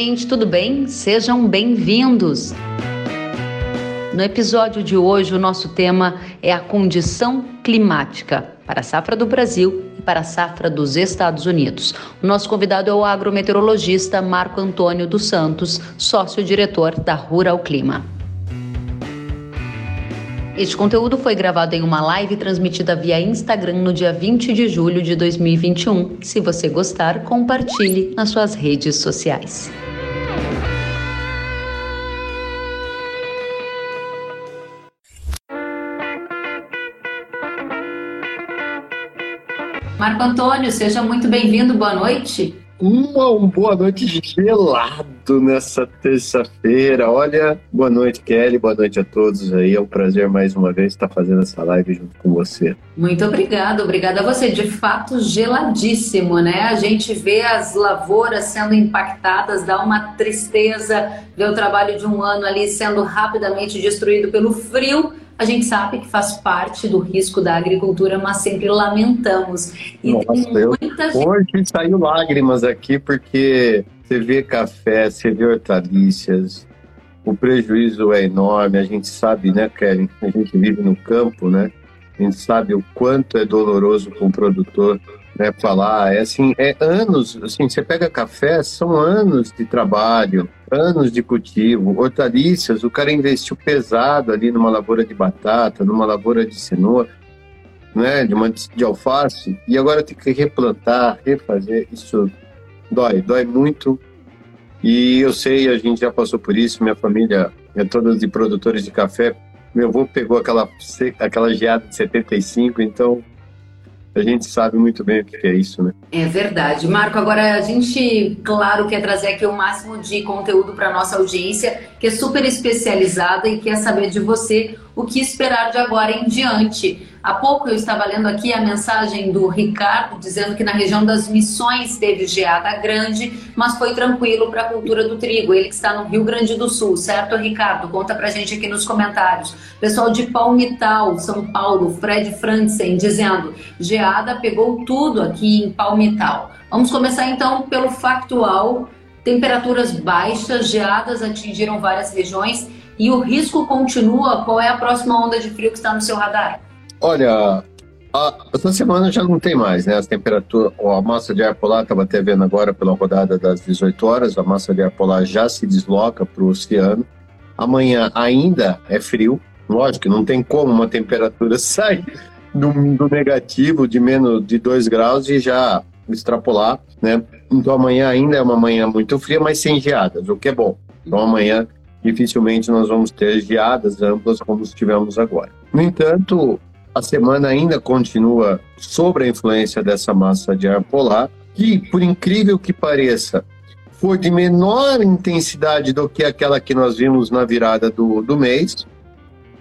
gente, tudo bem? Sejam bem-vindos! No episódio de hoje, o nosso tema é a condição climática para a safra do Brasil e para a safra dos Estados Unidos. O nosso convidado é o agrometeorologista Marco Antônio dos Santos, sócio-diretor da Rural Clima. Este conteúdo foi gravado em uma live transmitida via Instagram no dia 20 de julho de 2021. Se você gostar, compartilhe nas suas redes sociais. Marco Antônio, seja muito bem-vindo, boa noite. Uma, boa noite gelado nessa terça-feira. Olha, boa noite, Kelly, boa noite a todos aí. É um prazer mais uma vez estar fazendo essa live junto com você. Muito obrigada, obrigada a você. De fato, geladíssimo, né? A gente vê as lavouras sendo impactadas, dá uma tristeza ver o trabalho de um ano ali sendo rapidamente destruído pelo frio a gente sabe que faz parte do risco da agricultura, mas sempre lamentamos. E Nossa, eu, hoje saiu lágrimas aqui porque você vê café, você vê hortaliças, o prejuízo é enorme, a gente sabe, né, Kellen? A gente vive no campo, né? A gente sabe o quanto é doloroso para um produtor né, falar. É assim, é anos, assim, você pega café, são anos de trabalho, anos de cultivo, hortaliças, o cara investiu pesado ali numa lavoura de batata, numa lavoura de cenoura, né, de, uma, de alface, e agora tem que replantar, refazer, isso dói, dói muito. E eu sei, a gente já passou por isso, minha família é toda de produtores de café. Meu avô pegou aquela, aquela geada de 75, então a gente sabe muito bem o que é isso, né? É verdade. Marco, agora a gente, claro, quer trazer aqui o máximo de conteúdo para nossa audiência, que é super especializada e quer saber de você o que esperar de agora em diante. Há pouco eu estava lendo aqui a mensagem do Ricardo dizendo que na região das Missões teve geada grande, mas foi tranquilo para a cultura do trigo. Ele que está no Rio Grande do Sul, certo, Ricardo? Conta para gente aqui nos comentários. Pessoal de Palmital, São Paulo, Fred Franzen, dizendo: geada pegou tudo aqui em Palmital. Vamos começar então pelo factual. Temperaturas baixas, geadas atingiram várias regiões e o risco continua. Qual é a próxima onda de frio que está no seu radar? Olha, a, essa semana já não tem mais, né? As temperaturas, a massa de ar polar, estava até vendo agora pela rodada das 18 horas, a massa de ar polar já se desloca para o oceano. Amanhã ainda é frio, lógico não tem como uma temperatura sair do, do negativo de menos de 2 graus e já extrapolar, né? Então amanhã ainda é uma manhã muito fria, mas sem geadas, o que é bom. Então amanhã dificilmente nós vamos ter geadas amplas como tivemos agora. No entanto, a semana ainda continua sob a influência dessa massa de ar polar, que, por incrível que pareça, foi de menor intensidade do que aquela que nós vimos na virada do, do mês.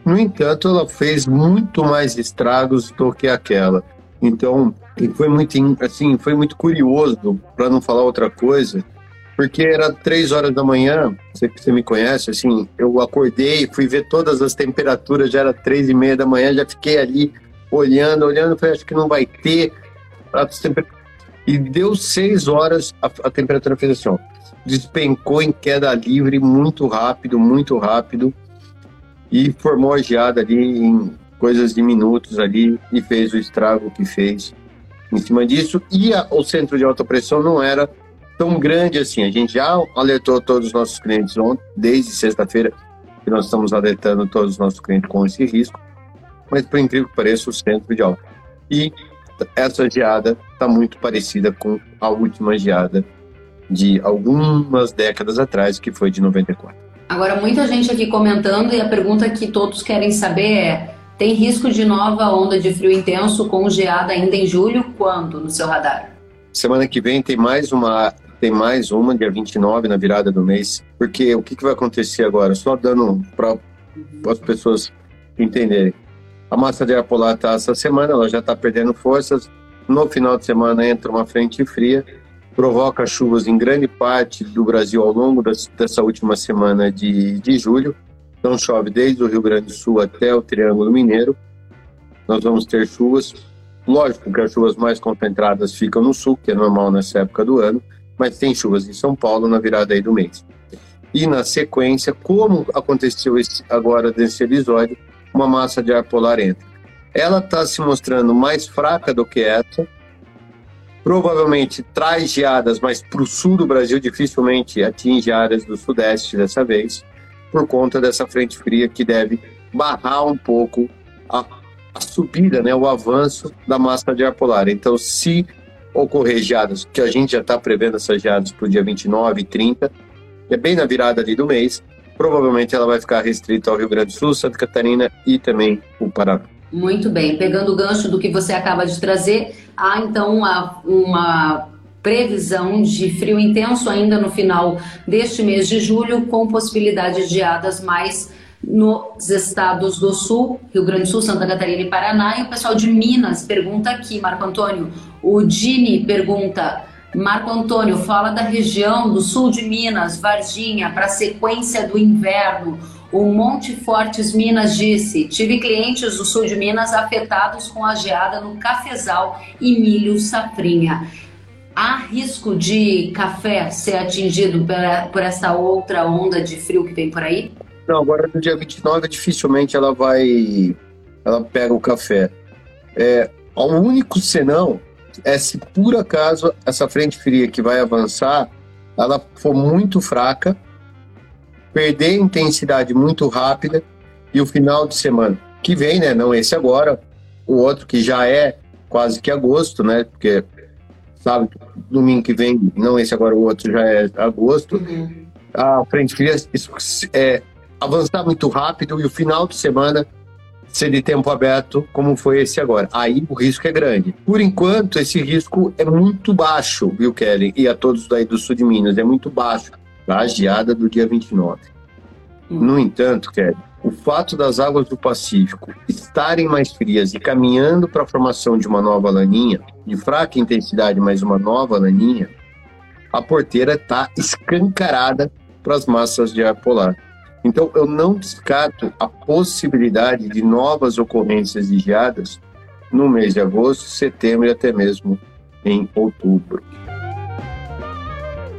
No entanto, ela fez muito mais estragos do que aquela. Então, foi muito assim, foi muito curioso, para não falar outra coisa, porque era três horas da manhã, você que você me conhece, assim, eu acordei, fui ver todas as temperaturas, já era três e meia da manhã, já fiquei ali olhando, olhando, falei, acho que não vai ter. E deu seis horas, a, a temperatura fez assim, ó, despencou em queda livre muito rápido, muito rápido, e formou a geada ali em coisas de minutos ali, e fez o estrago que fez em cima disso. E a, o centro de alta pressão não era tão grande assim. A gente já alertou todos os nossos clientes ontem, desde sexta-feira, que nós estamos alertando todos os nossos clientes com esse risco. Mas, por incrível que pareça, o centro de alta. E essa geada está muito parecida com a última geada de algumas décadas atrás, que foi de 94. Agora, muita gente aqui comentando, e a pergunta que todos querem saber é: tem risco de nova onda de frio intenso com geada ainda em julho? Quando no seu radar? Semana que vem tem mais uma tem mais uma, dia 29, na virada do mês. Porque o que, que vai acontecer agora? Só dando para as pessoas entenderem. A massa de ar polar está essa semana, ela já está perdendo forças. No final de semana entra uma frente fria, provoca chuvas em grande parte do Brasil ao longo dessa última semana de, de julho. Então chove desde o Rio Grande do Sul até o Triângulo Mineiro. Nós vamos ter chuvas. Lógico que as chuvas mais concentradas ficam no sul, que é normal nessa época do ano mas tem chuvas em São Paulo na virada aí do mês. E na sequência, como aconteceu esse, agora nesse episódio, uma massa de ar polar entra. Ela está se mostrando mais fraca do que essa, provavelmente traz geadas, mas para o sul do Brasil dificilmente atinge áreas do sudeste dessa vez, por conta dessa frente fria que deve barrar um pouco a, a subida, né, o avanço da massa de ar polar. Então, se ocorrer geadas, que a gente já está prevendo essas geadas para o dia 29 e 30, é bem na virada ali do mês, provavelmente ela vai ficar restrita ao Rio Grande do Sul, Santa Catarina e também o Paraná. Muito bem, pegando o gancho do que você acaba de trazer, há então uma, uma previsão de frio intenso ainda no final deste mês de julho, com possibilidade de geadas mais nos estados do Sul, Rio Grande do Sul, Santa Catarina e Paraná. E o pessoal de Minas pergunta aqui, Marco Antônio. O Dini pergunta: Marco Antônio, fala da região do sul de Minas, Varginha, para a sequência do inverno. O Monte Fortes Minas disse: tive clientes do sul de Minas afetados com a geada no cafezal e milho safrinha. Há risco de café ser atingido por essa outra onda de frio que vem por aí? Não, agora no dia 29 dificilmente ela vai. Ela pega o café. É, o único senão é se por acaso essa frente fria que vai avançar ela for muito fraca perder intensidade muito rápida e o final de semana que vem, né? Não esse agora, o outro que já é quase que agosto, né? Porque sabe, domingo que vem, não esse agora, o outro já é agosto. Uhum. A frente fria é avançar muito rápido e o final de semana ser de tempo aberto, como foi esse agora. Aí o risco é grande. Por enquanto, esse risco é muito baixo, viu, Kelly? E a todos daí do sul de Minas, é muito baixo a geada do dia 29. Hum. No entanto, Kelly, o fato das águas do Pacífico estarem mais frias e caminhando para a formação de uma nova laninha, de fraca intensidade, mas uma nova laninha, a porteira está escancarada para as massas de ar polar. Então, eu não descarto a possibilidade de novas ocorrências de geadas no mês de agosto, setembro e até mesmo em outubro.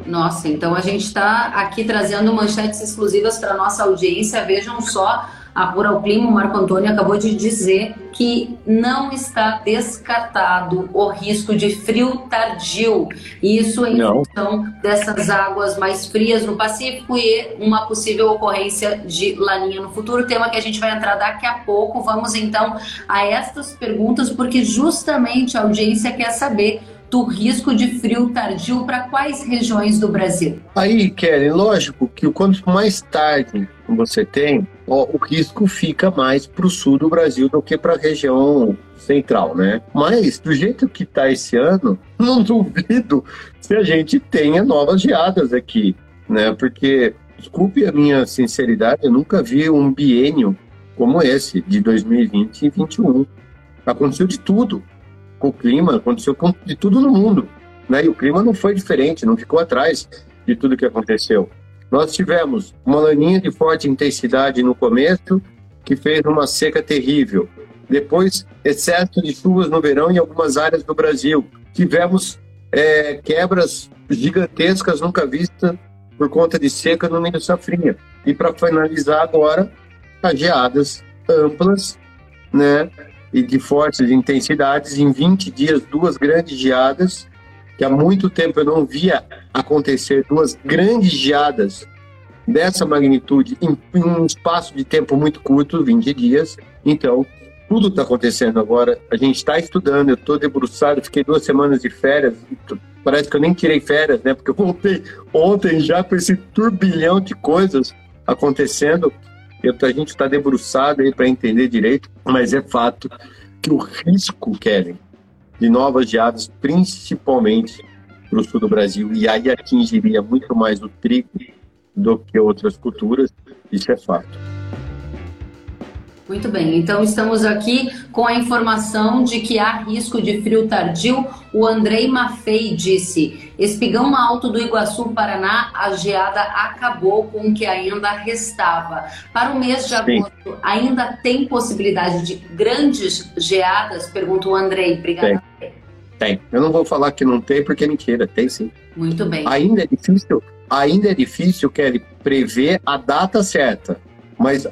Nossa, então a gente está aqui trazendo manchetes exclusivas para nossa audiência. Vejam só, a Rural Clima, o Marco Antônio acabou de dizer que não está descartado o risco de frio tardio. Isso em não. função dessas águas mais frias no Pacífico e uma possível ocorrência de laninha no futuro. Tema que a gente vai entrar daqui a pouco. Vamos então a estas perguntas, porque justamente a audiência quer saber do risco de frio tardio para quais regiões do Brasil? Aí, Kelly, lógico que o quanto mais tarde você tem, o risco fica mais para o sul do Brasil do que para a região central, né? Mas do jeito que está esse ano, não duvido se a gente tenha novas geadas aqui, né? Porque desculpe a minha sinceridade, eu nunca vi um biênio como esse de 2020 e 2021. Aconteceu de tudo com o clima, aconteceu de tudo no mundo. Né? E o clima não foi diferente, não ficou atrás de tudo que aconteceu. Nós tivemos uma laninha de forte intensidade no começo, que fez uma seca terrível. Depois, excesso de chuvas no verão em algumas áreas do Brasil. Tivemos é, quebras gigantescas nunca vistas por conta de seca no meio safrinha. E para finalizar agora, as geadas amplas, né, e de fortes intensidades. Em 20 dias, duas grandes geadas, que há muito tempo eu não via acontecer duas grandes geadas dessa magnitude em, em um espaço de tempo muito curto 20 dias. Então, tudo está acontecendo agora. A gente está estudando, eu estou debruçado, fiquei duas semanas de férias. Parece que eu nem tirei férias, né? Porque eu voltei ontem já com esse turbilhão de coisas acontecendo. Eu, a gente está debruçado aí para entender direito, mas é fato que o risco, Kellen, de novas geadas, principalmente para o sul do Brasil, e aí atingiria muito mais o trigo do que outras culturas, isso é fato. Muito bem, então estamos aqui com a informação de que há risco de frio tardio. O Andrei Maffei disse: Espigão Alto do Iguaçu, Paraná, a geada acabou com o que ainda restava. Para o mês de agosto, ainda tem possibilidade de grandes geadas? Pergunta o Andrei. Obrigada. Tem. Tem. Eu não vou falar que não tem porque é mentira, tem sim. Muito bem. Ainda é difícil, ainda é difícil, Kelly, prever a data certa. Mas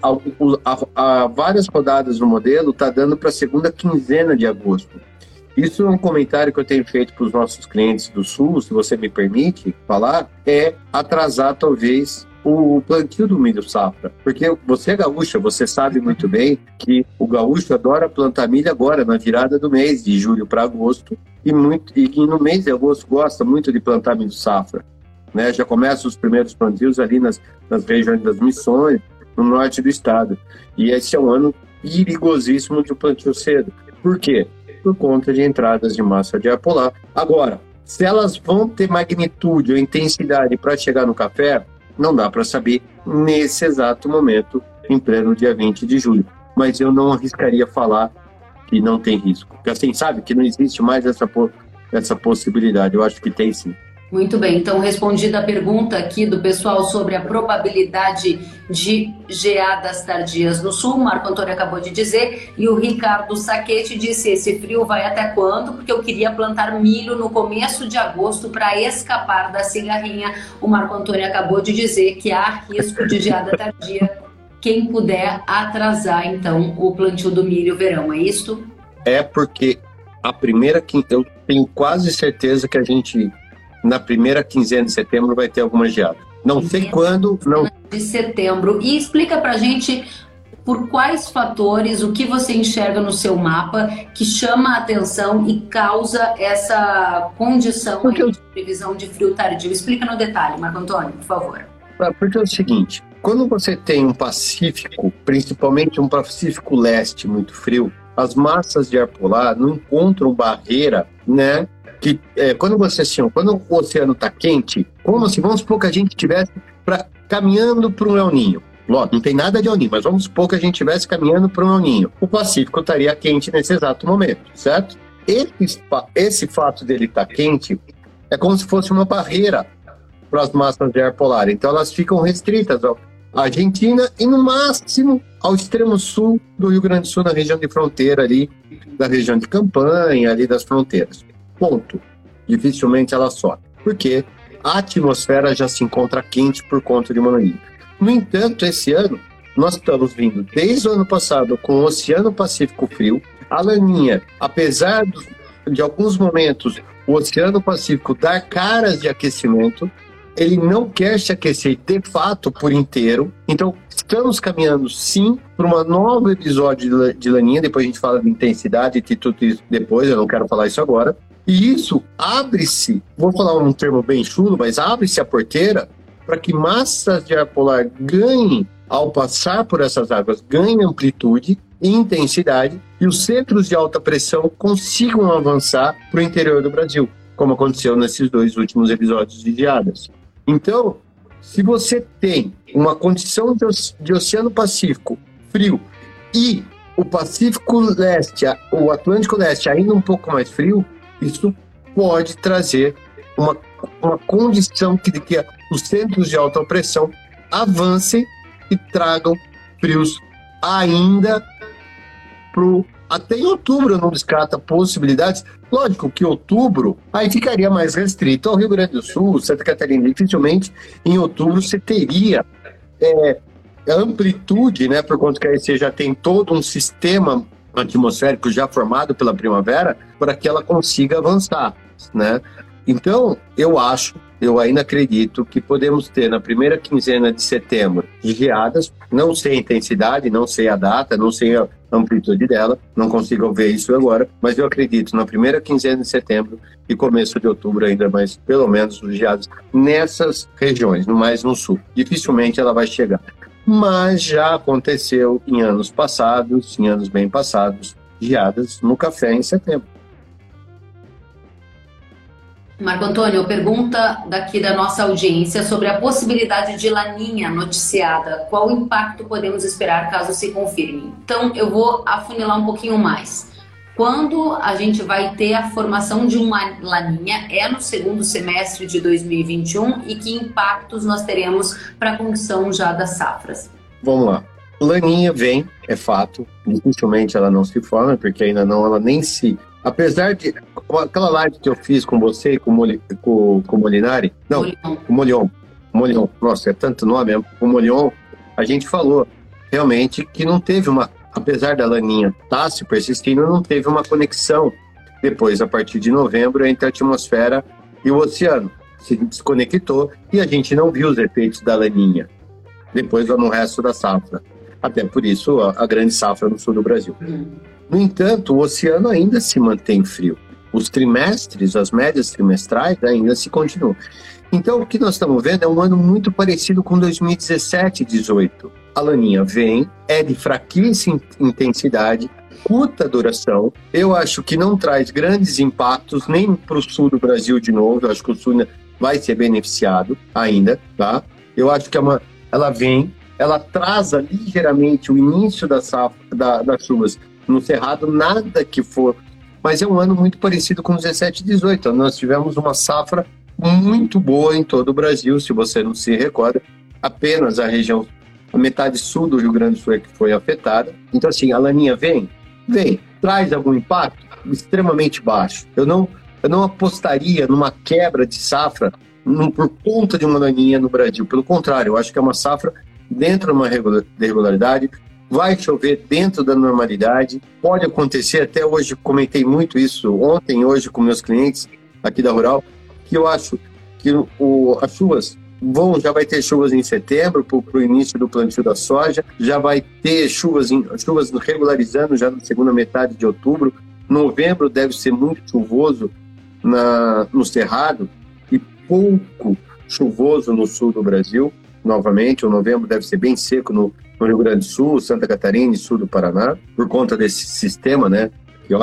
há várias rodadas no modelo, está dando para a segunda quinzena de agosto. Isso é um comentário que eu tenho feito para os nossos clientes do Sul, se você me permite falar, é atrasar talvez o plantio do milho safra. Porque você é gaúcha, você sabe muito bem que o gaúcho adora plantar milho agora, na virada do mês, de julho para agosto, e, muito, e no mês de agosto gosta muito de plantar milho safra. Né? Já começam os primeiros plantios ali nas, nas regiões das missões, no norte do estado. E esse é um ano perigosíssimo de plantio cedo. Por quê? Por conta de entradas de massa de ar polar. Agora, se elas vão ter magnitude ou intensidade para chegar no café, não dá para saber nesse exato momento, em pleno dia 20 de julho. Mas eu não arriscaria falar que não tem risco. Porque assim, sabe, que não existe mais essa, essa possibilidade. Eu acho que tem sim. Muito bem, então respondida a pergunta aqui do pessoal sobre a probabilidade de geadas tardias no sul, Marco Antônio acabou de dizer, e o Ricardo Saquete disse: esse frio vai até quando? Porque eu queria plantar milho no começo de agosto para escapar da cigarrinha. O Marco Antônio acabou de dizer que há risco de geada tardia. Quem puder atrasar então o plantio do milho verão, é isto? É porque a primeira que eu tenho quase certeza que a gente na primeira quinzena de setembro vai ter alguma geada. Não sei quando, não. De setembro. E explica pra gente por quais fatores, o que você enxerga no seu mapa que chama a atenção e causa essa condição eu... de previsão de frio tardio. Explica no detalhe, Marco Antônio, por favor. Ah, porque é o seguinte, quando você tem um Pacífico, principalmente um Pacífico leste muito frio, as massas de ar polar não encontram barreira, né, que é, quando você assim, quando o oceano está quente, como se vamos supor que a gente estivesse caminhando para um El Ninho. Lógico, não tem nada de El Ninho, mas vamos supor que a gente estivesse caminhando para um El Ninho. O Pacífico estaria quente nesse exato momento, certo? Esse, esse fato dele estar tá quente é como se fosse uma barreira para as massas de ar polar. Então elas ficam restritas à Argentina e no máximo ao extremo sul do Rio Grande do Sul, na região de fronteira ali, da região de campanha, ali das fronteiras. Ponto. Dificilmente ela sobe. Porque a atmosfera já se encontra quente por conta de uma No entanto, esse ano, nós estamos vindo desde o ano passado com o Oceano Pacífico frio. A laninha, apesar de alguns momentos o Oceano Pacífico dar caras de aquecimento, ele não quer se aquecer de fato por inteiro. Então, estamos caminhando sim para um novo episódio de laninha. Depois a gente fala de intensidade e tudo isso depois, eu não quero falar isso agora. E isso abre-se, vou falar um termo bem chulo, mas abre-se a porteira para que massas de ar polar ganhem, ao passar por essas águas, ganhem amplitude e intensidade e os centros de alta pressão consigam avançar para o interior do Brasil, como aconteceu nesses dois últimos episódios de geadas. Então, se você tem uma condição de Oceano Pacífico frio e o Pacífico Leste, o Atlântico Leste ainda um pouco mais frio, isso pode trazer uma, uma condição que, que os centros de alta pressão avancem e tragam frios ainda pro até em outubro não descarto possibilidades. Lógico que outubro aí ficaria mais restrito ao Rio Grande do Sul, Santa Catarina. Dificilmente em outubro você teria é, amplitude, né? Por conta que aí você já tem todo um sistema atmosférico já formado pela primavera para que ela consiga avançar, né? Então, eu acho, eu ainda acredito que podemos ter na primeira quinzena de setembro geadas, não sei a intensidade, não sei a data, não sei a amplitude dela, não consigo ver isso agora, mas eu acredito na primeira quinzena de setembro e começo de outubro ainda, mas pelo menos os nessas regiões, no mais no sul. Dificilmente ela vai chegar mas já aconteceu em anos passados, em anos bem passados, geadas no café em setembro. Marco Antônio, pergunta daqui da nossa audiência sobre a possibilidade de laninha noticiada. Qual impacto podemos esperar caso se confirme? Então, eu vou afunilar um pouquinho mais. Quando a gente vai ter a formação de uma laninha é no segundo semestre de 2021 e que impactos nós teremos para a condição já das safras? Vamos lá. Laninha vem, é fato. Dificilmente ela não se forma, porque ainda não ela nem se apesar de aquela live que eu fiz com você e com, com, com o Molinari, não, Molion. com o Molion, Molion, nossa, é tanto nome, é, com o Molion, a gente falou realmente que não teve uma, apesar da laninha estar tá se persistindo, não teve uma conexão depois, a partir de novembro, entre a atmosfera e o oceano. Se desconectou e a gente não viu os efeitos da laninha depois no resto da safra. Até por isso, a, a grande safra no sul do Brasil. No entanto, o oceano ainda se mantém frio. Os trimestres, as médias trimestrais ainda se continuam. Então, o que nós estamos vendo é um ano muito parecido com 2017 e 2018. A laninha vem, é de fraquíssima intensidade, curta duração. Eu acho que não traz grandes impactos nem para o sul do Brasil de novo. Eu acho que o sul vai ser beneficiado ainda, tá? Eu acho que é uma, ela vem, ela atrasa ligeiramente o início da safra, da, das chuvas no Cerrado, nada que for. Mas é um ano muito parecido com 17 e 18. Nós tivemos uma safra muito boa em todo o Brasil, se você não se recorda. Apenas a região, a metade sul do Rio Grande do Sul é que foi afetada. Então, assim, a laninha vem, vem, traz algum impacto extremamente baixo. Eu não, eu não apostaria numa quebra de safra por conta de uma laninha no Brasil. Pelo contrário, eu acho que é uma safra dentro de uma regularidade, vai chover dentro da normalidade, pode acontecer, até hoje comentei muito isso ontem, hoje com meus clientes aqui da Rural, que eu acho que o, as chuvas vão, já vai ter chuvas em setembro para o início do plantio da soja, já vai ter chuvas, em, chuvas regularizando já na segunda metade de outubro, novembro deve ser muito chuvoso na, no Cerrado e pouco chuvoso no sul do Brasil, novamente, o novembro deve ser bem seco no, no Rio Grande do Sul, Santa Catarina e sul do Paraná, por conta desse sistema, né? Que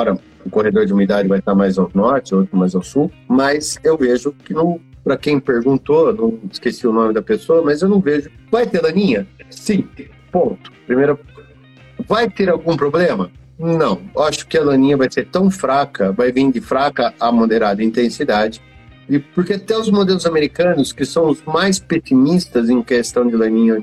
o corredor de umidade vai estar mais ao norte, outro mais ao sul, mas eu vejo que não, para quem perguntou, não esqueci o nome da pessoa, mas eu não vejo. Vai ter laninha? Sim. Ponto. Primeiro, vai ter algum problema? Não. Acho que a laninha vai ser tão fraca, vai vir de fraca a moderada intensidade, e porque até os modelos americanos, que são os mais pessimistas em questão de laninha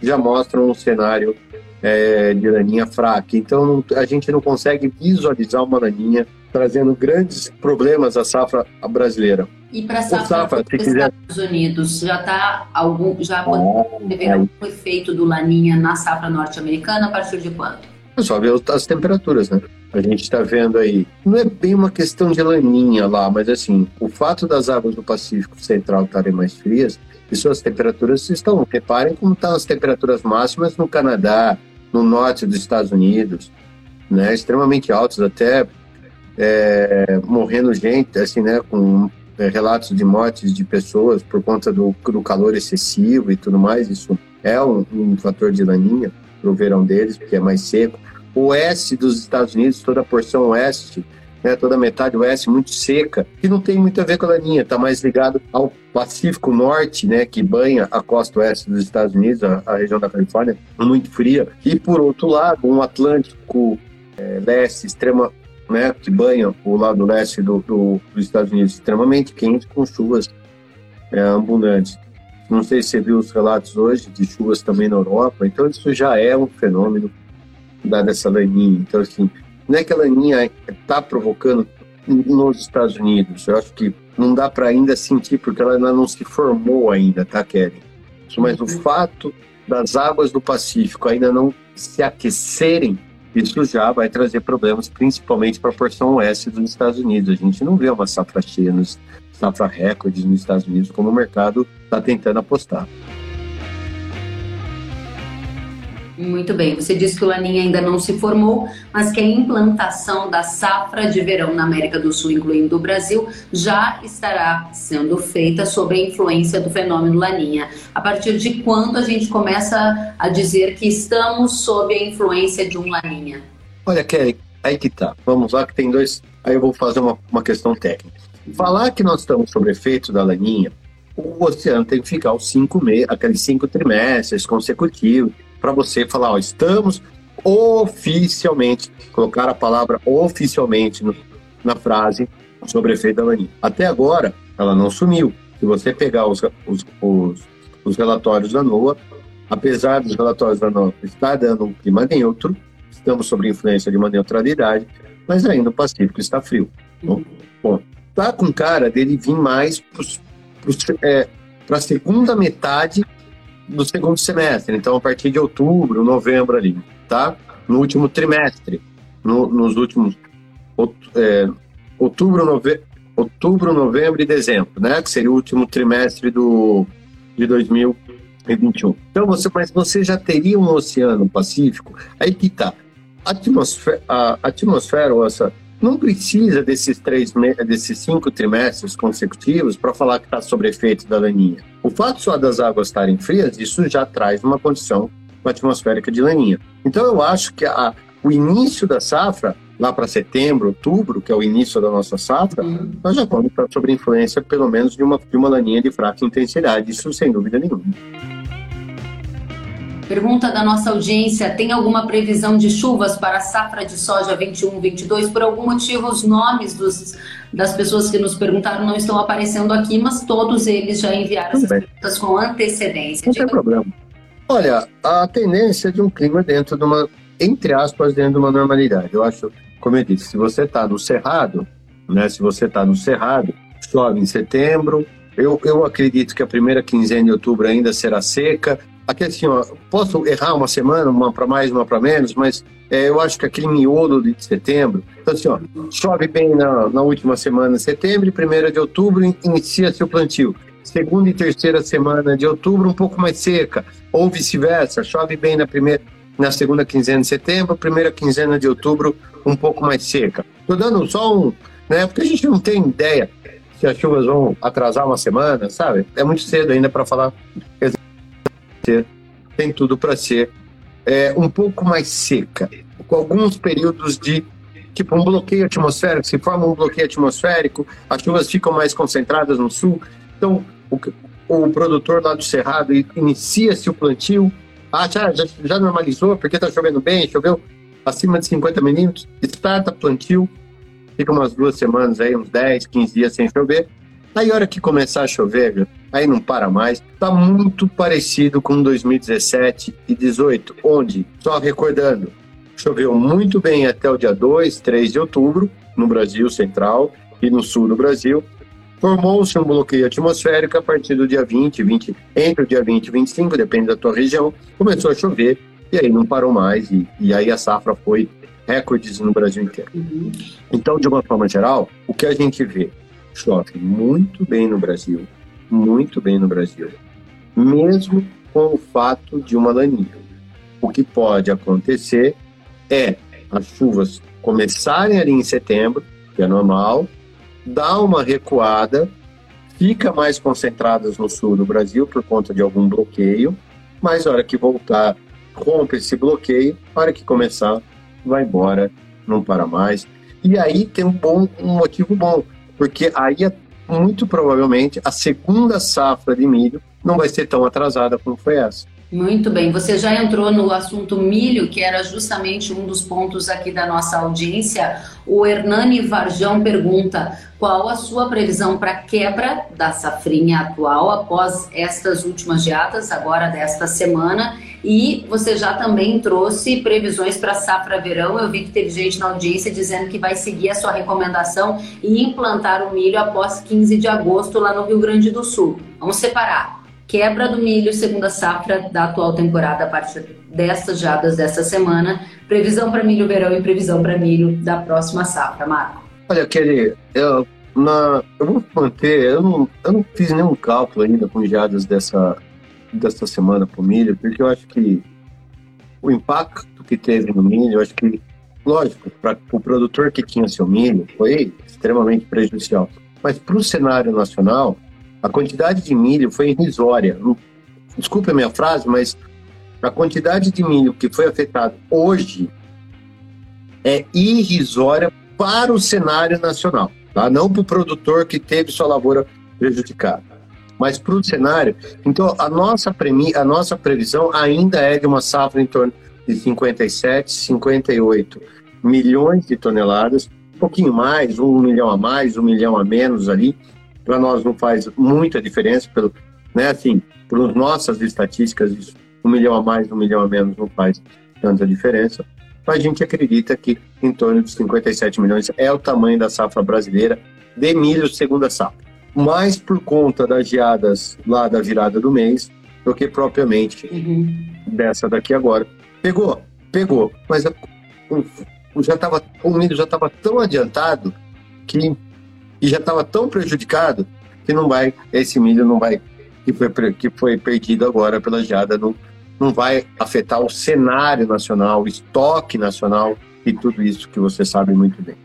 já mostram um cenário é, de laninha fraca. Então a gente não consegue visualizar uma laninha trazendo grandes problemas à safra brasileira. E para a safra, safra dos quiser... Estados Unidos, já está algum, já ah, é. algum efeito do laninha na safra norte-americana a partir de quando? É só ver as temperaturas, né? A gente está vendo aí, não é bem uma questão de laninha lá, mas assim, o fato das águas do Pacífico Central estarem mais frias e suas temperaturas estão, reparem como estão as temperaturas máximas no Canadá, no norte dos Estados Unidos, né, extremamente altos, até é, morrendo gente, assim, né, com é, relatos de mortes de pessoas por conta do, do calor excessivo e tudo mais, isso é um, um fator de laninha para o verão deles, porque é mais seco. O oeste dos Estados Unidos, toda a porção oeste, né, toda a metade oeste muito seca, que não tem muito a ver com a laninha, está mais ligado ao Pacífico Norte, né, que banha a costa oeste dos Estados Unidos, a, a região da Califórnia, muito fria, e por outro lado, um Atlântico é, leste extrema, né, que banha o lado leste do, do, dos Estados Unidos extremamente quente, com chuvas é, abundantes. Não sei se você viu os relatos hoje de chuvas também na Europa, então isso já é um fenômeno dada essa laninha. Então, assim, não é que a laninha está provocando nos Estados Unidos. Eu acho que não dá para ainda sentir, porque ela ainda não se formou ainda, tá, Kelly? Mas o uhum. fato das águas do Pacífico ainda não se aquecerem, isso já vai trazer problemas, principalmente para a porção oeste dos Estados Unidos. A gente não vê uma safra cheia, nos, safra recorde nos Estados Unidos, como o mercado está tentando apostar. Muito bem. Você disse que o Laninha ainda não se formou, mas que a implantação da safra de verão na América do Sul, incluindo o Brasil, já estará sendo feita sob a influência do fenômeno Laninha. A partir de quando a gente começa a dizer que estamos sob a influência de um Laninha? Olha, Kelly, aí que tá. Vamos lá que tem dois. Aí eu vou fazer uma, uma questão técnica. Falar que nós estamos sob efeito da Laninha, o oceano tem que ficar os cinco meses, aqueles cinco trimestres consecutivos para você falar, ó, estamos oficialmente, colocar a palavra oficialmente no, na frase sobre efeito da laninha. Até agora, ela não sumiu. Se você pegar os, os, os, os relatórios da NOAA, apesar dos relatórios da NOAA estar dando um clima neutro, estamos sob influência de uma neutralidade, mas ainda o Pacífico está frio. Uhum. Bom, tá com cara dele vir mais para é, a segunda metade do segundo semestre, então a partir de outubro, novembro ali, tá? No último trimestre, no, nos últimos é, outubro, nove, outubro, novembro e dezembro, né? Que seria o último trimestre do, de 2021. Então, você, mas você já teria um Oceano Pacífico, aí que tá. A atmosfera, a atmosfera ou essa não precisa desses três desses cinco trimestres consecutivos para falar que está sob efeito da laninha. O fato só das águas estarem frias, isso já traz uma condição atmosférica de laninha. Então eu acho que a, o início da safra, lá para setembro, outubro, que é o início da nossa safra, uhum. nós já vamos estar sob influência pelo menos de uma, de uma laninha de fraca intensidade, isso sem dúvida nenhuma. Pergunta da nossa audiência: tem alguma previsão de chuvas para a safra de soja 21-22? Por algum motivo, os nomes dos, das pessoas que nos perguntaram não estão aparecendo aqui, mas todos eles já enviaram essas perguntas com antecedência. Não tem problema. Olha, a tendência de um clima dentro de uma, entre aspas, dentro de uma normalidade. Eu acho, como eu disse, se você está no Cerrado, né? Se você está no Cerrado, chove em setembro. Eu, eu acredito que a primeira quinzena de outubro ainda será seca aqui assim, ó, posso errar uma semana, uma para mais, uma para menos, mas é, eu acho que aquele miolo de setembro, então assim, ó, chove bem na, na última semana de setembro, primeira de outubro inicia-se o plantio. Segunda e terceira semana de outubro um pouco mais seca, ou vice-versa, chove bem na primeira na segunda quinzena de setembro, primeira quinzena de outubro um pouco mais seca. Tô dando só um, né, porque a gente não tem ideia se as chuvas vão atrasar uma semana, sabe? É muito cedo ainda para falar tem tudo para ser é, um pouco mais seca, com alguns períodos de tipo um bloqueio atmosférico, se forma um bloqueio atmosférico, as chuvas ficam mais concentradas no sul, então o, o produtor lá do Cerrado inicia-se o plantio, ah, já, já, já normalizou, porque está chovendo bem, choveu acima de 50 milímetros, starta plantio, fica umas duas semanas aí, uns 10, 15 dias sem chover, Aí, a hora que começar a chover, aí não para mais. Tá muito parecido com 2017 e 2018, onde, só recordando, choveu muito bem até o dia 2, 3 de outubro, no Brasil Central e no sul do Brasil. Formou-se um bloqueio atmosférico a partir do dia 20, 20, entre o dia 20 e 25, depende da tua região, começou a chover e aí não parou mais. E, e aí a safra foi recordes no Brasil inteiro. Uhum. Então, de uma forma geral, o que a gente vê? Chove muito bem no Brasil, muito bem no Brasil, mesmo com o fato de uma laninha. O que pode acontecer é as chuvas começarem ali em setembro, que é normal, dar uma recuada, fica mais concentradas no sul do Brasil por conta de algum bloqueio, mas a hora que voltar, rompe esse bloqueio, a hora que começar, vai embora, não para mais. E aí tem um bom um motivo bom porque aí muito provavelmente a segunda safra de milho não vai ser tão atrasada como foi essa. Muito bem, você já entrou no assunto milho, que era justamente um dos pontos aqui da nossa audiência. O Hernani Varjão pergunta qual a sua previsão para quebra da safrinha atual após estas últimas geadas, agora desta semana, e você já também trouxe previsões para safra verão. Eu vi que teve gente na audiência dizendo que vai seguir a sua recomendação e implantar o milho após 15 de agosto lá no Rio Grande do Sul. Vamos separar. Quebra do milho segunda safra da atual temporada a partir dessas jadas dessa semana. Previsão para milho verão e previsão para milho da próxima safra, Marco. Olha, Kelly, eu, na, eu vou manter, eu não, eu não fiz nenhum cálculo ainda com jadas dessa, desta semana para o milho, porque eu acho que o impacto que teve no milho, eu acho que, lógico, para o produtor que tinha seu milho, foi extremamente prejudicial. Mas para o cenário nacional, a quantidade de milho foi irrisória. Desculpe a minha frase, mas a quantidade de milho que foi afetado hoje é irrisória para o cenário nacional, tá? não para o produtor que teve sua lavoura prejudicada mas para o cenário. Então, a nossa, premi, a nossa previsão ainda é de uma safra em torno de 57, 58 milhões de toneladas, um pouquinho mais, um milhão a mais, um milhão a menos ali. Para nós não faz muita diferença, pelo, né, assim, por nossas estatísticas, isso, um milhão a mais, um milhão a menos não faz tanta diferença. a gente acredita que em torno de 57 milhões é o tamanho da safra brasileira de milho segunda safra. Mais por conta das geadas lá da virada do mês do que propriamente uhum. dessa daqui agora. Pegou? Pegou. Mas o, já tava, o milho já estava tão adiantado que e já estava tão prejudicado que não vai, esse milho não vai, que foi, que foi perdido agora pela geada, não, não vai afetar o cenário nacional, o estoque nacional e tudo isso que você sabe muito bem.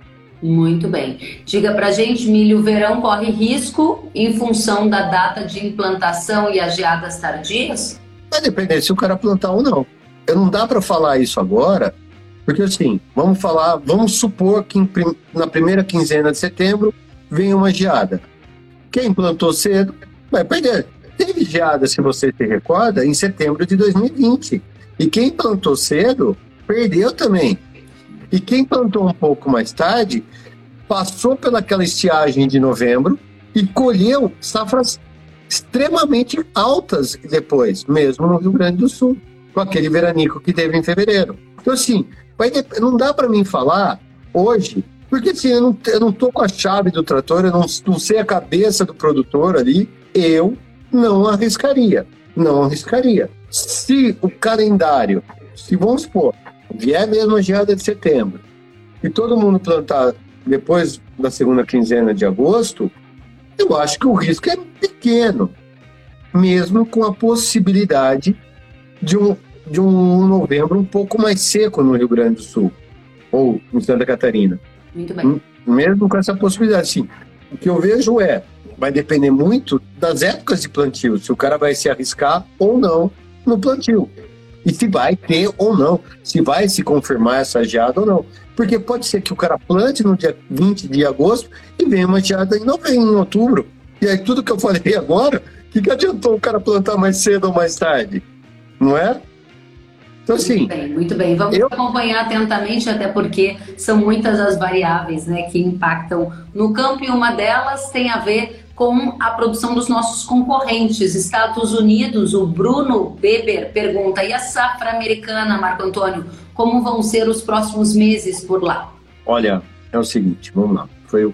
Muito bem. Diga pra gente, milho verão corre risco em função da data de implantação e as geadas tardias? Vai depender se o cara plantar ou não. Eu não dá para falar isso agora, porque assim, vamos falar, vamos supor que em, na primeira quinzena de setembro vem uma geada. Quem plantou cedo vai perder. Teve geada, se você se recorda, em setembro de 2020. E quem plantou cedo perdeu também. E quem plantou um pouco mais tarde passou pelaquela estiagem de novembro e colheu safras extremamente altas depois, mesmo no Rio Grande do Sul, com aquele veranico que teve em fevereiro. Então, assim, não dá para mim falar hoje porque assim, eu não, eu não tô com a chave do trator, eu não, não sei a cabeça do produtor ali, eu não arriscaria. Não arriscaria. Se o calendário, se vamos supor, vier mesmo a geada de setembro, e todo mundo plantar depois da segunda quinzena de agosto, eu acho que o risco é pequeno, mesmo com a possibilidade de um, de um novembro um pouco mais seco no Rio Grande do Sul ou em Santa Catarina. Muito bem. Hum, mesmo com essa possibilidade, sim. O que eu vejo é, vai depender muito das épocas de plantio, se o cara vai se arriscar ou não no plantio. E se vai ter ou não, se vai se confirmar essa geada ou não. Porque pode ser que o cara plante no dia 20 de agosto e venha uma geada em novembro, em outubro. E aí tudo que eu falei agora, o que, que adiantou o cara plantar mais cedo ou mais tarde? Não é? Então, assim, muito bem, muito bem. Vamos eu... acompanhar atentamente, até porque são muitas as variáveis né, que impactam no campo, e uma delas tem a ver com a produção dos nossos concorrentes. Estados Unidos, o Bruno Weber pergunta: e a safra americana, Marco Antônio? Como vão ser os próximos meses por lá? Olha, é o seguinte, vamos lá. Foi o.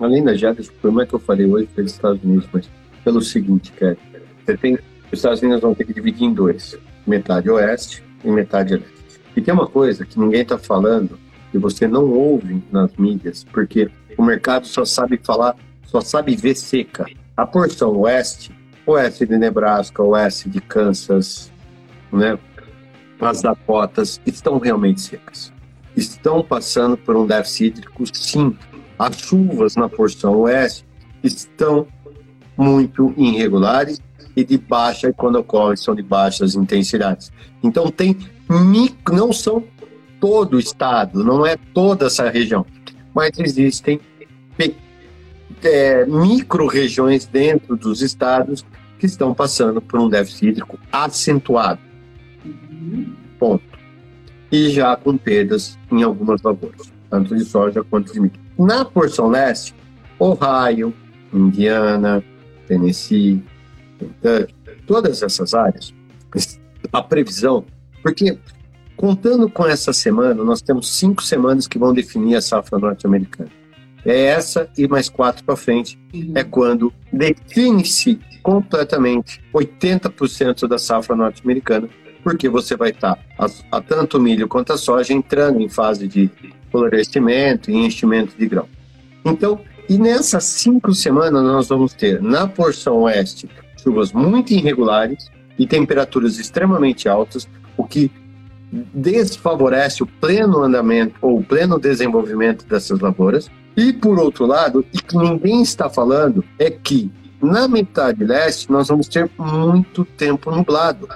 Além da Jada, foi mais que eu falei hoje pelos Estados Unidos, mas pelo seguinte, Kelly, você tem. Os Estados Unidos vão ter que dividir em dois metade oeste e metade leste. E tem uma coisa que ninguém está falando e você não ouve nas mídias, porque o mercado só sabe falar, só sabe ver seca. A porção oeste, oeste de Nebraska, oeste de Kansas, né, as Dakotas, estão realmente secas. Estão passando por um déficit hídrico, sim. As chuvas na porção oeste estão muito irregulares e de baixa, quando ocorrem são de baixas intensidades. Então tem micro, não são todo o estado, não é toda essa região, mas existem é, micro-regiões dentro dos estados que estão passando por um déficit hídrico acentuado. Ponto. E já com perdas em algumas lavouras, tanto de soja quanto de milho. Na porção leste, Ohio, Indiana, Tennessee, Kentucky, todas essas áreas, a previsão, porque contando com essa semana, nós temos cinco semanas que vão definir a safra norte-americana. É essa e mais quatro para frente uhum. é quando define-se completamente 80% da safra norte-americana, porque você vai estar tá a, a, tanto milho quanto a soja entrando em fase de florescimento e enchimento de grão. Então, e nessas cinco semanas nós vamos ter na porção oeste chuvas muito irregulares e temperaturas extremamente altas, o que desfavorece o pleno andamento ou o pleno desenvolvimento dessas lavouras. E por outro lado, e que ninguém está falando, é que na metade leste nós vamos ter muito tempo nublado,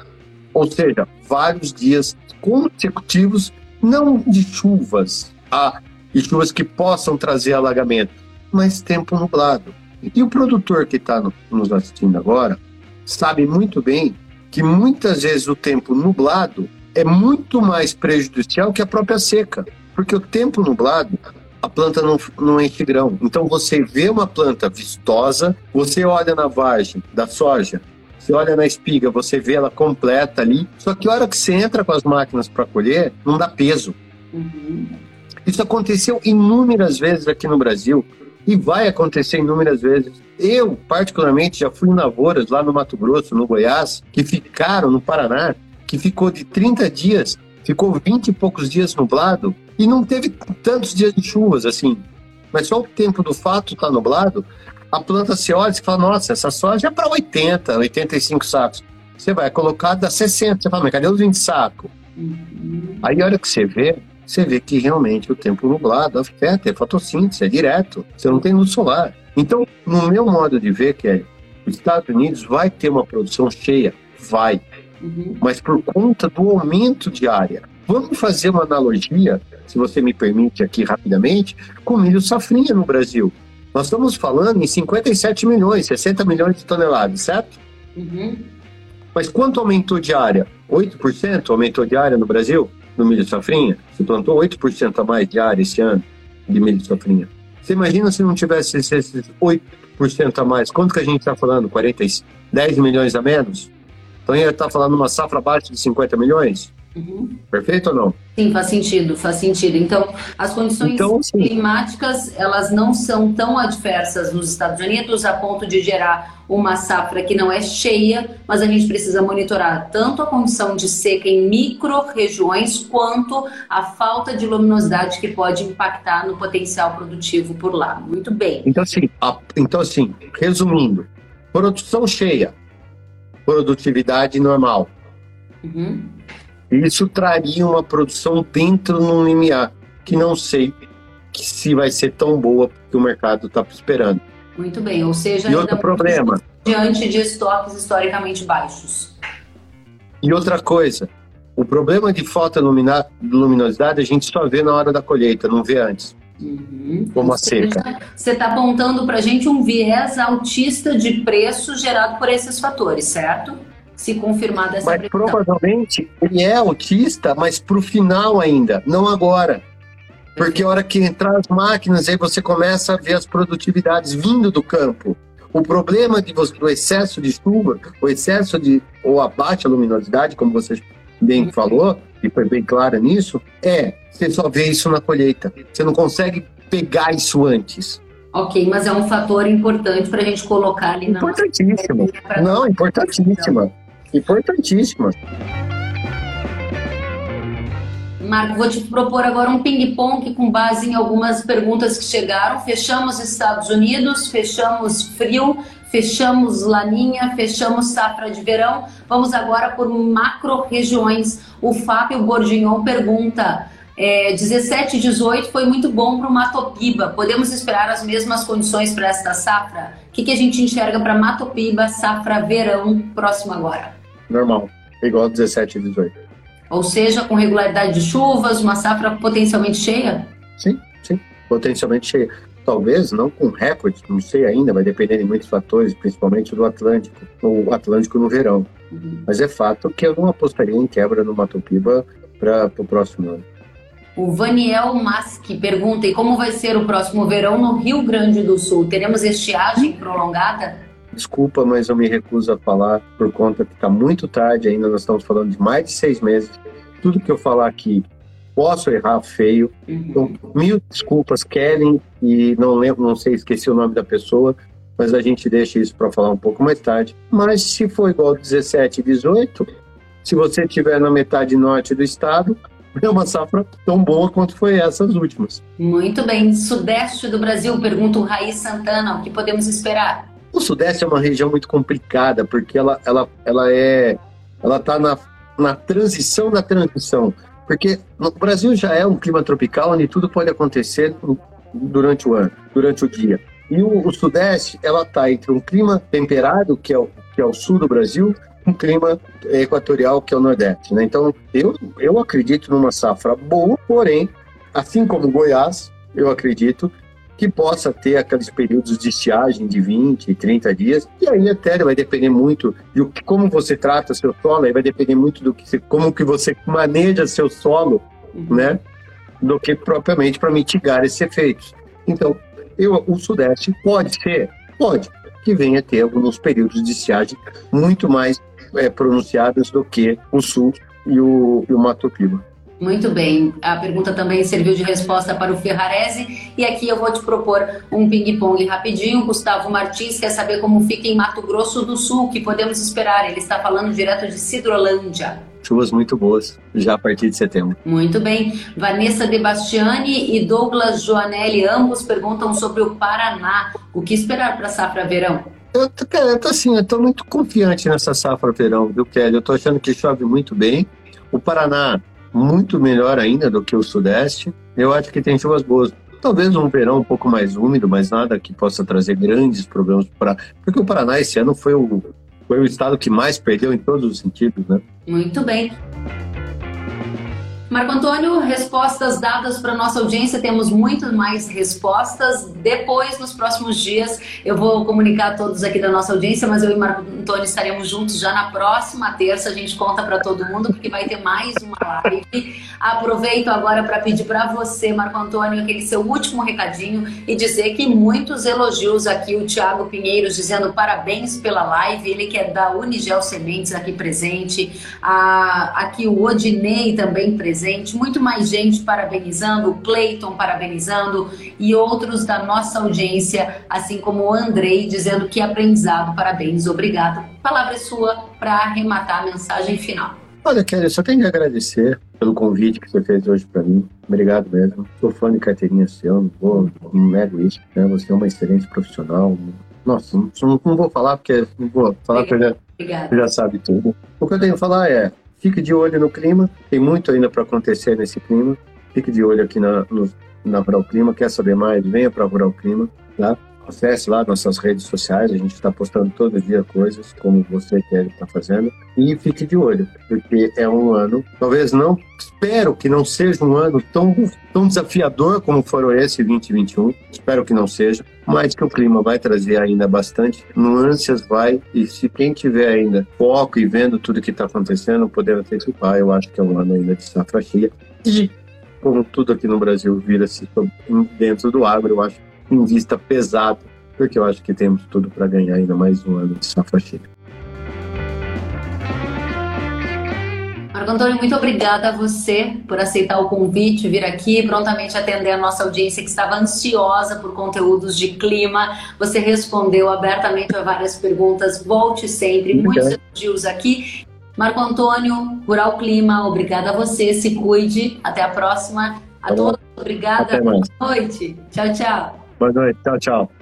ou seja, vários dias consecutivos, não de chuvas, ah, e chuvas que possam trazer alagamento, mas tempo nublado. E o produtor que está nos assistindo agora sabe muito bem que muitas vezes o tempo nublado é muito mais prejudicial que a própria seca, porque o tempo nublado a planta não, não enche grão. Então você vê uma planta vistosa, você olha na vagem da soja, Você olha na espiga, você vê ela completa ali. Só que a hora que você entra com as máquinas para colher, não dá peso. Uhum. Isso aconteceu inúmeras vezes aqui no Brasil e vai acontecer inúmeras vezes. Eu, particularmente, já fui em lavouras lá no Mato Grosso, no Goiás, que ficaram no Paraná, que ficou de 30 dias, ficou 20 e poucos dias nublado e não teve tantos dias de chuvas assim. Mas só o tempo do fato tá nublado, a planta se olha e fala: Nossa, essa soja é para 80, 85 sacos. Você vai colocar, dá 60. Você fala: Mas cadê os 20 sacos? Uhum. Aí, a hora que você vê, você vê que realmente o tempo nublado afeta, é fotossíntese, é direto, você não tem luz solar. Então, no meu modo de ver, Kelly, os Estados Unidos vai ter uma produção cheia, vai, uhum. mas por conta do aumento de área. Vamos fazer uma analogia, se você me permite aqui rapidamente, com milho safrinha no Brasil. Nós estamos falando em 57 milhões, 60 milhões de toneladas, certo? Uhum. Mas quanto aumentou de área? 8% aumentou de área no Brasil? No milho safrinha, você plantou 8% a mais de área esse ano de milho safrinha. Você imagina se não tivesse esses 8% a mais, quanto que a gente está falando? 40, 10 milhões a menos? Então ia estar tá falando uma safra abaixo de 50 milhões? Uhum. Perfeito ou não? Sim, faz sentido, faz sentido. Então, as condições então, climáticas, elas não são tão adversas nos Estados Unidos a ponto de gerar uma safra que não é cheia, mas a gente precisa monitorar tanto a condição de seca em micro-regiões, quanto a falta de luminosidade que pode impactar no potencial produtivo por lá. Muito bem. Então, assim, a, então, assim resumindo, produção cheia, produtividade normal. Uhum. Isso traria uma produção dentro no limiar, que não sei que se vai ser tão boa que o mercado está esperando. Muito bem, ou seja, e outro problema diante de estoques historicamente baixos. E outra coisa, o problema de falta de luminosidade a gente só vê na hora da colheita, não vê antes. Uhum. Como a seca. Você está apontando para a gente um viés altista de preço gerado por esses fatores, certo? Se confirmar dessa Mas previsão. provavelmente ele é autista, mas para o final ainda, não agora. Porque a hora que entrar as máquinas, aí você começa a ver as produtividades vindo do campo. O problema de você, do excesso de chuva, o excesso de, ou a baixa luminosidade, como você bem uhum. falou, e foi bem clara nisso, é, você só vê isso na colheita. Você não consegue pegar isso antes. Ok, mas é um fator importante para a gente colocar ali na Importantíssimo. Não, importantíssima. Importantíssima. Marco, vou te propor agora um ping-pong com base em algumas perguntas que chegaram. Fechamos Estados Unidos, fechamos frio, fechamos laninha, fechamos safra de verão. Vamos agora por macro-regiões. O Fábio Bordignon pergunta: é, 17 e 18 foi muito bom para o Matopiba. Podemos esperar as mesmas condições para esta safra? O que, que a gente enxerga para Matopiba, safra verão, próximo agora? Normal, igual 17 e 18. Ou seja, com regularidade de chuvas, uma safra potencialmente cheia? Sim, sim, potencialmente cheia. Talvez não com recorde, não sei ainda, vai depender de muitos fatores, principalmente do Atlântico, o Atlântico no verão. Uhum. Mas é fato que eu não apostaria em quebra no Mato Piba para o próximo ano. O Vaniel Maski pergunta: e como vai ser o próximo verão no Rio Grande do Sul? Teremos estiagem prolongada? Desculpa, mas eu me recuso a falar por conta que está muito tarde ainda. Nós estamos falando de mais de seis meses. Tudo que eu falar aqui posso errar feio. Então, mil desculpas, Kellen, e não lembro, não sei, esqueci o nome da pessoa, mas a gente deixa isso para falar um pouco mais tarde. Mas se for igual 17 e 18, se você estiver na metade norte do estado, é uma safra tão boa quanto foi essas últimas. Muito bem. Sudeste do Brasil, pergunta o Raiz Santana, o que podemos esperar? O Sudeste é uma região muito complicada, porque ela, ela, ela é. Ela está na, na transição da transição. Porque o Brasil já é um clima tropical onde tudo pode acontecer durante o ano, durante o dia. E o, o Sudeste, ela está entre um clima temperado, que é, o, que é o sul do Brasil, um clima equatorial, que é o Nordeste. Né? Então, eu, eu acredito numa safra boa, porém, assim como Goiás, eu acredito que possa ter aqueles períodos de estiagem de 20, 30 dias, e aí até vai depender muito de como você trata seu solo, aí vai depender muito do que você, como que você maneja seu solo, uhum. né, do que propriamente para mitigar esses efeitos. Então, eu, o Sudeste pode ser, pode, que vem a ter alguns períodos de estiagem muito mais é, pronunciados do que o sul e o, e o Mato Piba. Muito bem. A pergunta também serviu de resposta para o Ferrarese. E aqui eu vou te propor um ping-pong rapidinho. Gustavo Martins quer saber como fica em Mato Grosso do Sul, que podemos esperar. Ele está falando direto de Cidrolândia. Chuvas muito boas, já a partir de setembro. Muito bem. Vanessa De Bastiani e Douglas Joanelli, ambos perguntam sobre o Paraná. O que esperar para a safra verão? Eu, cara, eu tô assim, eu tô muito confiante nessa safra verão, viu, Kelly? Eu tô achando que chove muito bem. O Paraná muito melhor ainda do que o Sudeste. Eu acho que tem chuvas boas. Talvez um verão um pouco mais úmido, mas nada que possa trazer grandes problemas para. Porque o Paraná esse ano foi o, foi o estado que mais perdeu em todos os sentidos, né? Muito bem. Marco Antônio, respostas dadas para nossa audiência, temos muito mais respostas. Depois, nos próximos dias, eu vou comunicar a todos aqui da nossa audiência, mas eu e Marco Antônio estaremos juntos já na próxima terça. A gente conta para todo mundo, porque vai ter mais uma live. Aproveito agora para pedir para você, Marco Antônio, aquele seu último recadinho e dizer que muitos elogios aqui. O Tiago Pinheiros dizendo parabéns pela live, ele que é da Unigel Sementes aqui presente. A, aqui o Odinei também presente presente, muito mais gente parabenizando, o Cleiton parabenizando e outros da nossa audiência, assim como o Andrei, dizendo que aprendizado, parabéns, obrigado. A palavra é sua para arrematar a mensagem final. Olha, Kelly, só tenho que agradecer pelo convite que você fez hoje para mim. Obrigado mesmo. Sou fã de carteirinha seu, vou, não nego isso. Né? Você é uma excelente profissional. Nossa, não, não vou falar porque não vou falar porque já, já sabe tudo. O que eu tenho que falar é, Fique de olho no clima, tem muito ainda para acontecer nesse clima. Fique de olho aqui na, no, na Rural Clima. Quer saber mais? Venha para a Rural Clima. Tá? Acesse lá nossas redes sociais, a gente está postando todo dia coisas, como você quer estar tá fazendo. E fique de olho, porque é um ano, talvez não, espero que não seja um ano tão, tão desafiador como foram esse 2021, espero que não seja, mas que o clima vai trazer ainda bastante nuances, vai, e se quem tiver ainda foco e vendo tudo que está acontecendo, poder antecipar, eu acho que é um ano ainda de safra cheia. E como tudo aqui no Brasil vira-se dentro do agro, eu acho em vista pesado, porque eu acho que temos tudo para ganhar ainda mais um ano de safra cheia. Marco Antônio, muito obrigada a você por aceitar o convite, vir aqui prontamente atender a nossa audiência que estava ansiosa por conteúdos de clima. Você respondeu abertamente a várias perguntas. Volte sempre. Muitos elogios aqui. Marco Antônio, Rural Clima, obrigada a você. Se cuide. Até a próxima. A tá todos, obrigada. Boa noite. Tchau, tchau. Boa noite. Tchau, tchau.